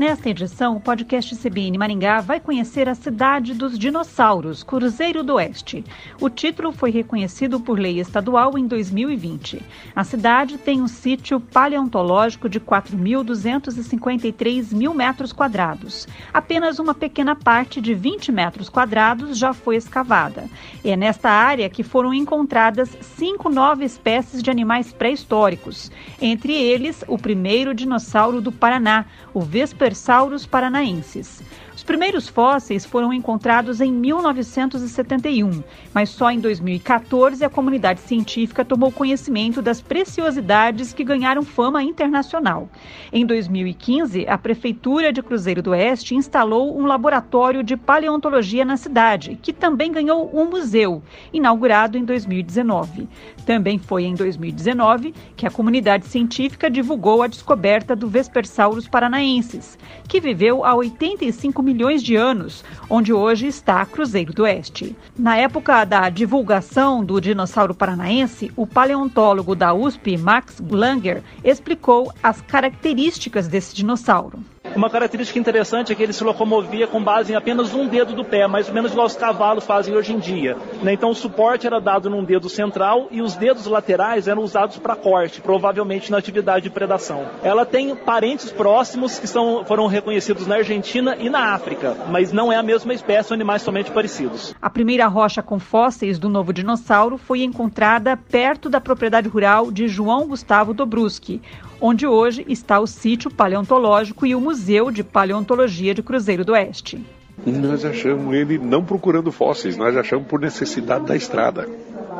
Nesta edição, o podcast CBN Maringá vai conhecer a cidade dos dinossauros, Cruzeiro do Oeste. O título foi reconhecido por lei estadual em 2020. A cidade tem um sítio paleontológico de 4.253 mil metros quadrados. Apenas uma pequena parte de 20 metros quadrados já foi escavada. É nesta área que foram encontradas cinco novas espécies de animais pré-históricos, entre eles o primeiro dinossauro do Paraná, o Vesper Versaurus paranaenses. Os primeiros fósseis foram encontrados em 1971, mas só em 2014 a comunidade científica tomou conhecimento das preciosidades que ganharam fama internacional. Em 2015, a Prefeitura de Cruzeiro do Oeste instalou um laboratório de paleontologia na cidade, que também ganhou um museu, inaugurado em 2019. Também foi em 2019 que a comunidade científica divulgou a descoberta do Vespersaurus paranaensis, que viveu há 85 milhões de anos, onde hoje está Cruzeiro do Oeste. Na época da divulgação do dinossauro paranaense, o paleontólogo da USP, Max Langer, explicou as características desse dinossauro. Uma característica interessante é que ele se locomovia com base em apenas um dedo do pé, mais ou menos igual os cavalos fazem hoje em dia. Né? Então o suporte era dado num dedo central e os dedos laterais eram usados para corte, provavelmente na atividade de predação. Ela tem parentes próximos que são, foram reconhecidos na Argentina e na África, mas não é a mesma espécie, são animais somente parecidos. A primeira rocha com fósseis do novo dinossauro foi encontrada perto da propriedade rural de João Gustavo Dobruski, onde hoje está o sítio paleontológico e o Museu de Paleontologia de Cruzeiro do Oeste. Nós achamos ele não procurando fósseis, nós achamos por necessidade da estrada.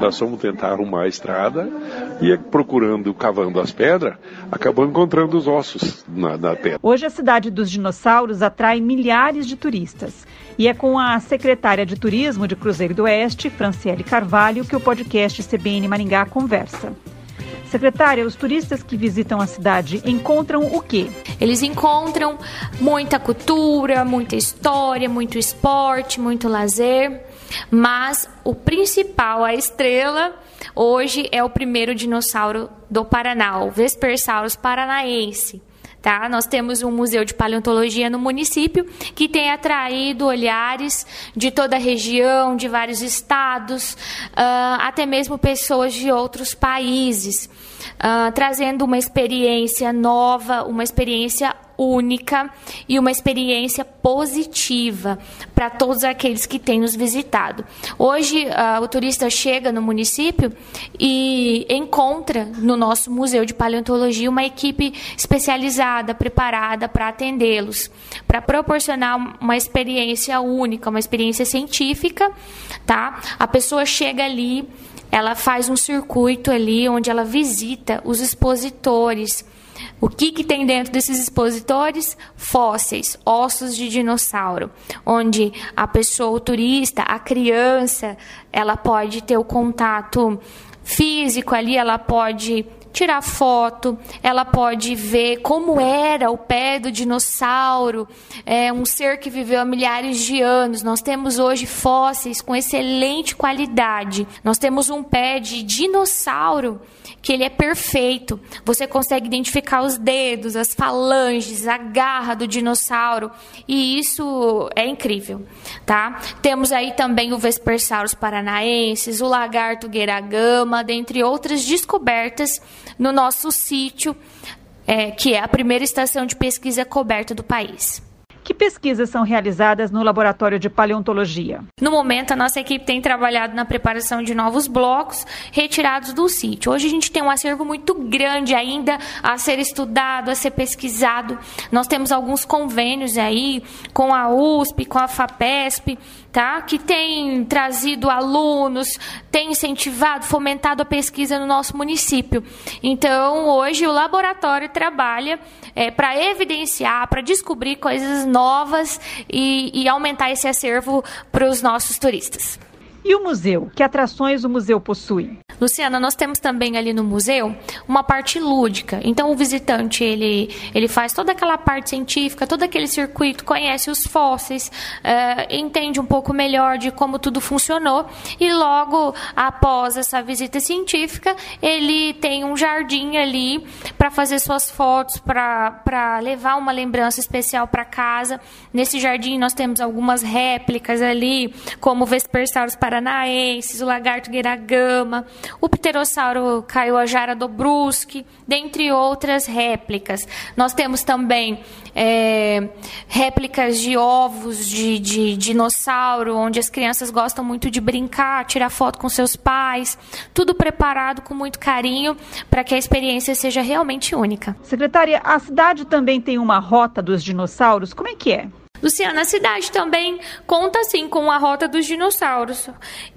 Nós fomos tentar arrumar a estrada e procurando, cavando as pedras, acabou encontrando os ossos na, na pedra. Hoje a cidade dos dinossauros atrai milhares de turistas. E é com a secretária de Turismo de Cruzeiro do Oeste, Franciele Carvalho, que o podcast CBN Maringá conversa. Secretária, os turistas que visitam a cidade encontram o quê? Eles encontram muita cultura, muita história, muito esporte, muito lazer, mas o principal, a estrela, hoje é o primeiro dinossauro do Paraná, o Vespersaurus paranaense. Tá? Nós temos um museu de paleontologia no município que tem atraído olhares de toda a região, de vários estados, uh, até mesmo pessoas de outros países, uh, trazendo uma experiência nova, uma experiência única e uma experiência positiva para todos aqueles que têm nos visitado. Hoje, uh, o turista chega no município e encontra no nosso Museu de Paleontologia uma equipe especializada, preparada para atendê-los, para proporcionar uma experiência única, uma experiência científica, tá? A pessoa chega ali, ela faz um circuito ali onde ela visita os expositores, o que, que tem dentro desses expositores? Fósseis, ossos de dinossauro, onde a pessoa, o turista, a criança, ela pode ter o contato físico ali, ela pode tirar foto, ela pode ver como era o pé do dinossauro, é um ser que viveu há milhares de anos. Nós temos hoje fósseis com excelente qualidade. Nós temos um pé de dinossauro que ele é perfeito. Você consegue identificar os dedos, as falanges, a garra do dinossauro, e isso é incrível, tá? Temos aí também o Vespersaurus paranaensis, o lagarto gueragama, dentre outras descobertas no nosso sítio, é, que é a primeira estação de pesquisa coberta do país. Que pesquisas são realizadas no laboratório de paleontologia? No momento, a nossa equipe tem trabalhado na preparação de novos blocos retirados do sítio. Hoje a gente tem um acervo muito grande ainda a ser estudado, a ser pesquisado. Nós temos alguns convênios aí com a USP, com a FAPESP, tá? Que tem trazido alunos, tem incentivado, fomentado a pesquisa no nosso município. Então, hoje o laboratório trabalha é, para evidenciar, para descobrir coisas novas e, e aumentar esse acervo para os nossos turistas. E o museu? Que atrações o museu possui? Luciana, nós temos também ali no museu uma parte lúdica. Então o visitante ele, ele faz toda aquela parte científica, todo aquele circuito, conhece os fósseis, uh, entende um pouco melhor de como tudo funcionou e logo após essa visita científica ele tem um jardim ali para fazer suas fotos, para levar uma lembrança especial para casa. Nesse jardim nós temos algumas réplicas ali, como o Vespersaurus paranaensis, o lagarto guiragama o pterossauro Kaiowajara dobruski, dentre outras réplicas. Nós temos também é, réplicas de ovos de, de, dinossauro, onde as crianças gostam muito de brincar, tirar foto com seus pais, tudo preparado com muito carinho para que a experiência seja realmente única. Secretária, a cidade também tem uma rota dos dinossauros, como é que é? Luciana, a cidade também conta sim com a rota dos dinossauros.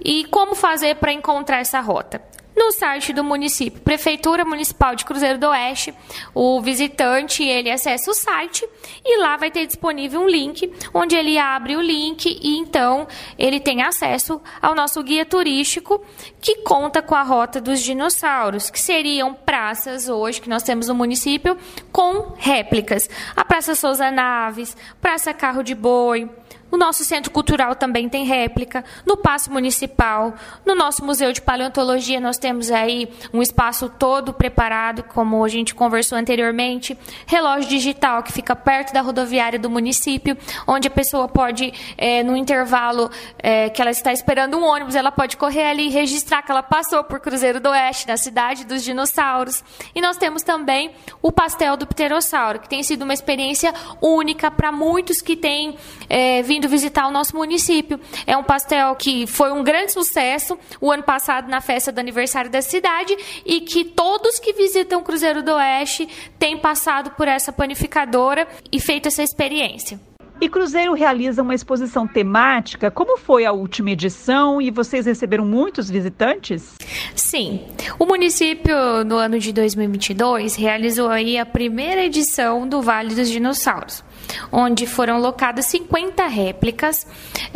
E como fazer para encontrar essa rota? No site do município, Prefeitura Municipal de Cruzeiro do Oeste. O visitante ele acessa o site e lá vai ter disponível um link onde ele abre o link e então ele tem acesso ao nosso guia turístico que conta com a rota dos dinossauros, que seriam praças hoje que nós temos no município com réplicas. A Praça Souza Naves, Praça Carro de Boi, o nosso centro cultural também tem réplica, no Paço Municipal, no nosso Museu de Paleontologia nós temos aí um espaço todo preparado, como a gente conversou anteriormente, relógio digital que fica perto da rodoviária do município, onde a pessoa pode, é, no intervalo é, que ela está esperando um ônibus, ela pode correr ali e registrar que ela passou por Cruzeiro do Oeste, na cidade dos dinossauros. E nós temos também o pastel do pterossauro, que tem sido uma experiência única para muitos que têm é, vindo vindo visitar o nosso município. É um pastel que foi um grande sucesso o ano passado na festa do aniversário da cidade e que todos que visitam Cruzeiro do Oeste têm passado por essa panificadora e feito essa experiência. E Cruzeiro realiza uma exposição temática. Como foi a última edição e vocês receberam muitos visitantes? Sim. O município, no ano de 2022, realizou aí a primeira edição do Vale dos Dinossauros onde foram locadas 50 réplicas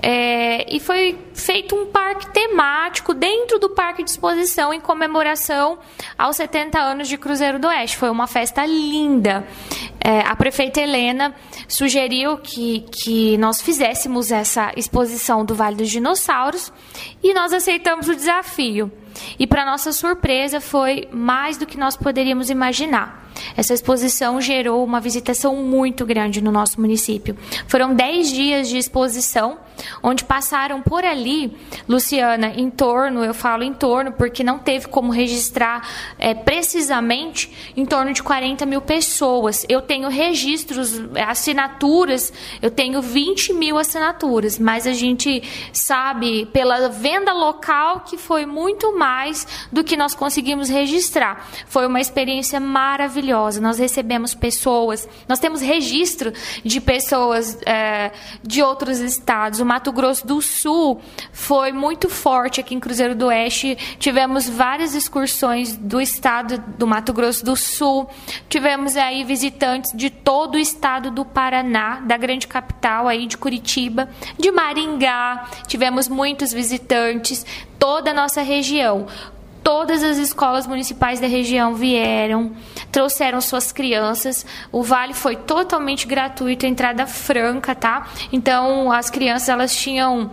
é, e foi feito um parque temático dentro do parque de exposição em comemoração aos 70 anos de Cruzeiro do Oeste. Foi uma festa linda. É, a prefeita Helena sugeriu que, que nós fizéssemos essa exposição do Vale dos Dinossauros e nós aceitamos o desafio. E, para nossa surpresa, foi mais do que nós poderíamos imaginar. Essa exposição gerou uma visitação muito grande no nosso município. Foram 10 dias de exposição, onde passaram por ali, Luciana, em torno, eu falo em torno, porque não teve como registrar é, precisamente, em torno de 40 mil pessoas. Eu tenho registros, assinaturas, eu tenho 20 mil assinaturas, mas a gente sabe pela venda local que foi muito mais do que nós conseguimos registrar. Foi uma experiência maravilhosa. Nós recebemos pessoas, nós temos registro de pessoas é, de outros estados. O Mato Grosso do Sul foi muito forte aqui em Cruzeiro do Oeste. Tivemos várias excursões do estado do Mato Grosso do Sul. Tivemos aí visitantes de todo o estado do Paraná, da grande capital aí de Curitiba, de Maringá. Tivemos muitos visitantes, toda a nossa região. Todas as escolas municipais da região vieram, trouxeram suas crianças. O vale foi totalmente gratuito, entrada franca, tá? Então as crianças elas tinham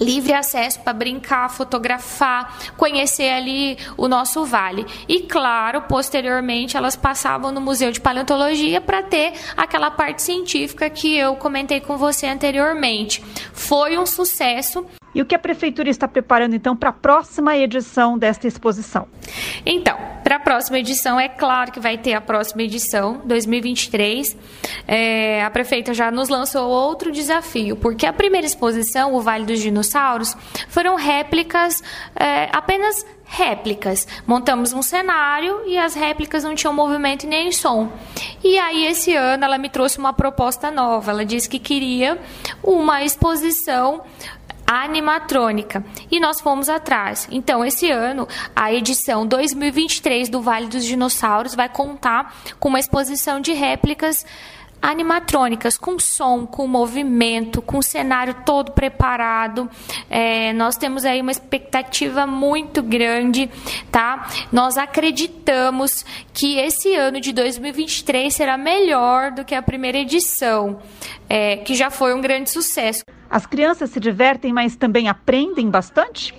livre acesso para brincar, fotografar, conhecer ali o nosso vale. E claro, posteriormente elas passavam no Museu de Paleontologia para ter aquela parte científica que eu comentei com você anteriormente. Foi um sucesso e o que a Prefeitura está preparando, então, para a próxima edição desta exposição? Então, para a próxima edição, é claro que vai ter a próxima edição, 2023. É, a Prefeita já nos lançou outro desafio, porque a primeira exposição, o Vale dos Dinossauros, foram réplicas, é, apenas réplicas. Montamos um cenário e as réplicas não tinham movimento nem som. E aí, esse ano, ela me trouxe uma proposta nova. Ela disse que queria uma exposição animatrônica. E nós fomos atrás. Então, esse ano, a edição 2023 do Vale dos Dinossauros vai contar com uma exposição de réplicas animatrônicas com som, com movimento, com cenário todo preparado. É, nós temos aí uma expectativa muito grande, tá? Nós acreditamos que esse ano de 2023 será melhor do que a primeira edição, é, que já foi um grande sucesso. As crianças se divertem, mas também aprendem bastante?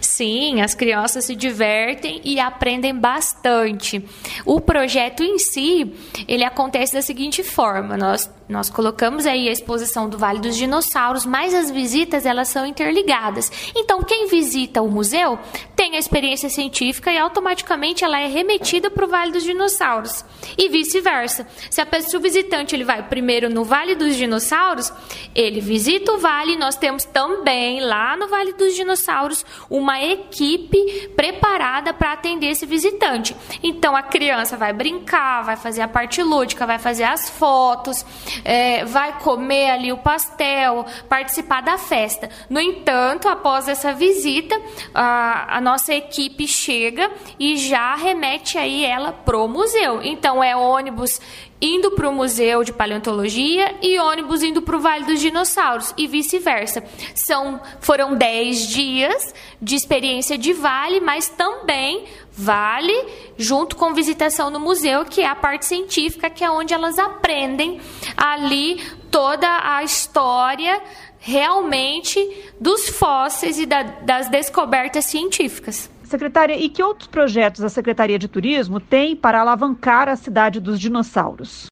Sim, as crianças se divertem e aprendem bastante. O projeto em si, ele acontece da seguinte forma: nós nós colocamos aí a exposição do Vale dos Dinossauros, mas as visitas elas são interligadas. Então, quem visita o museu tem a experiência científica e automaticamente ela é remetida para o Vale dos Dinossauros e vice-versa. Se a pessoa visitante ele vai primeiro no Vale dos Dinossauros, ele visita o vale. Nós temos também lá no Vale dos Dinossauros uma equipe preparada para atender esse visitante. Então, a criança vai brincar, vai fazer a parte lúdica, vai fazer as fotos é, vai comer ali o pastel, participar da festa. No entanto, após essa visita, a, a nossa equipe chega e já remete aí ela pro museu. Então é ônibus indo para o Museu de Paleontologia e ônibus indo para o Vale dos Dinossauros e vice-versa. São foram 10 dias de experiência de vale, mas também vale junto com visitação no museu, que é a parte científica, que é onde elas aprendem ali toda a história realmente dos fósseis e da, das descobertas científicas. Secretária, e que outros projetos a Secretaria de Turismo tem para alavancar a cidade dos dinossauros?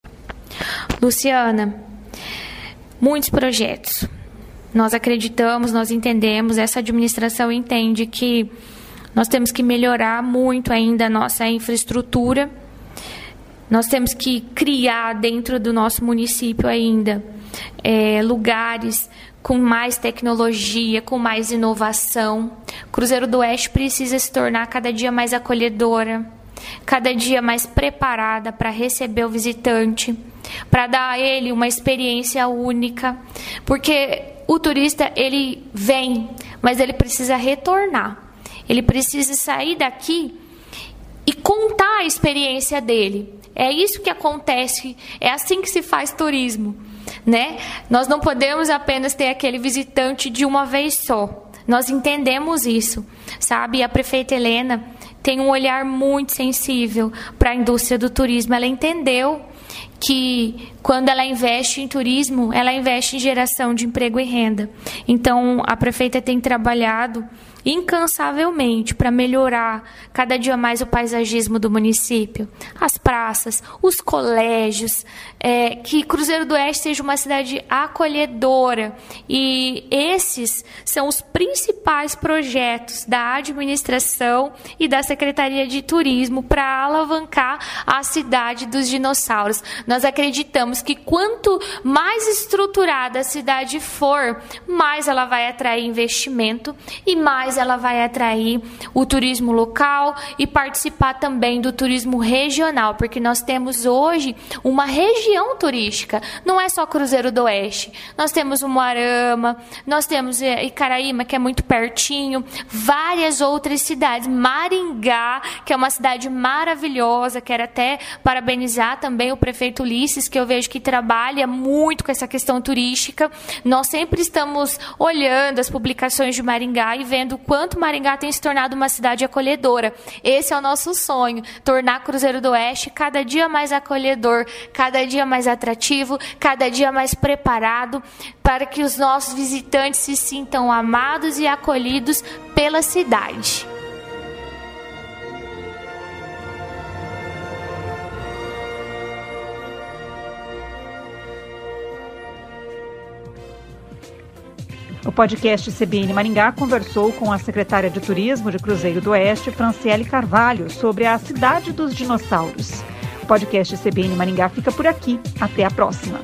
Luciana, muitos projetos. Nós acreditamos, nós entendemos, essa administração entende que nós temos que melhorar muito ainda a nossa infraestrutura. Nós temos que criar dentro do nosso município ainda é, lugares com mais tecnologia, com mais inovação. Cruzeiro do Oeste precisa se tornar cada dia mais acolhedora, cada dia mais preparada para receber o visitante, para dar a ele uma experiência única, porque o turista ele vem, mas ele precisa retornar. Ele precisa sair daqui e contar a experiência dele. É isso que acontece, é assim que se faz turismo né? Nós não podemos apenas ter aquele visitante de uma vez só. Nós entendemos isso, sabe? A prefeita Helena tem um olhar muito sensível para a indústria do turismo. Ela entendeu que quando ela investe em turismo, ela investe em geração de emprego e renda. Então, a prefeita tem trabalhado incansavelmente para melhorar cada dia mais o paisagismo do município, as praças, os colégios, é, que Cruzeiro do Oeste seja uma cidade acolhedora. E esses são os principais projetos da administração e da Secretaria de Turismo para alavancar a cidade dos dinossauros. Nós acreditamos que quanto mais estruturada a cidade for, mais ela vai atrair investimento e mais ela vai atrair o turismo local e participar também do turismo regional, porque nós temos hoje uma região turística, não é só Cruzeiro do Oeste. Nós temos o Moarama, nós temos eh, Icaraíma, que é muito pertinho, várias outras cidades, Maringá, que é uma cidade maravilhosa, quero até parabenizar também o prefeito Ulisses, que eu vejo que trabalha muito com essa questão turística. Nós sempre estamos olhando as publicações de Maringá e vendo quanto Maringá tem se tornado uma cidade acolhedora. Esse é o nosso sonho, tornar Cruzeiro do Oeste cada dia mais acolhedor, cada dia mais atrativo, cada dia mais preparado para que os nossos visitantes se sintam amados e acolhidos pela cidade. O podcast CBN Maringá conversou com a secretária de Turismo de Cruzeiro do Oeste, Franciele Carvalho, sobre a cidade dos dinossauros. O podcast CBN Maringá fica por aqui. Até a próxima.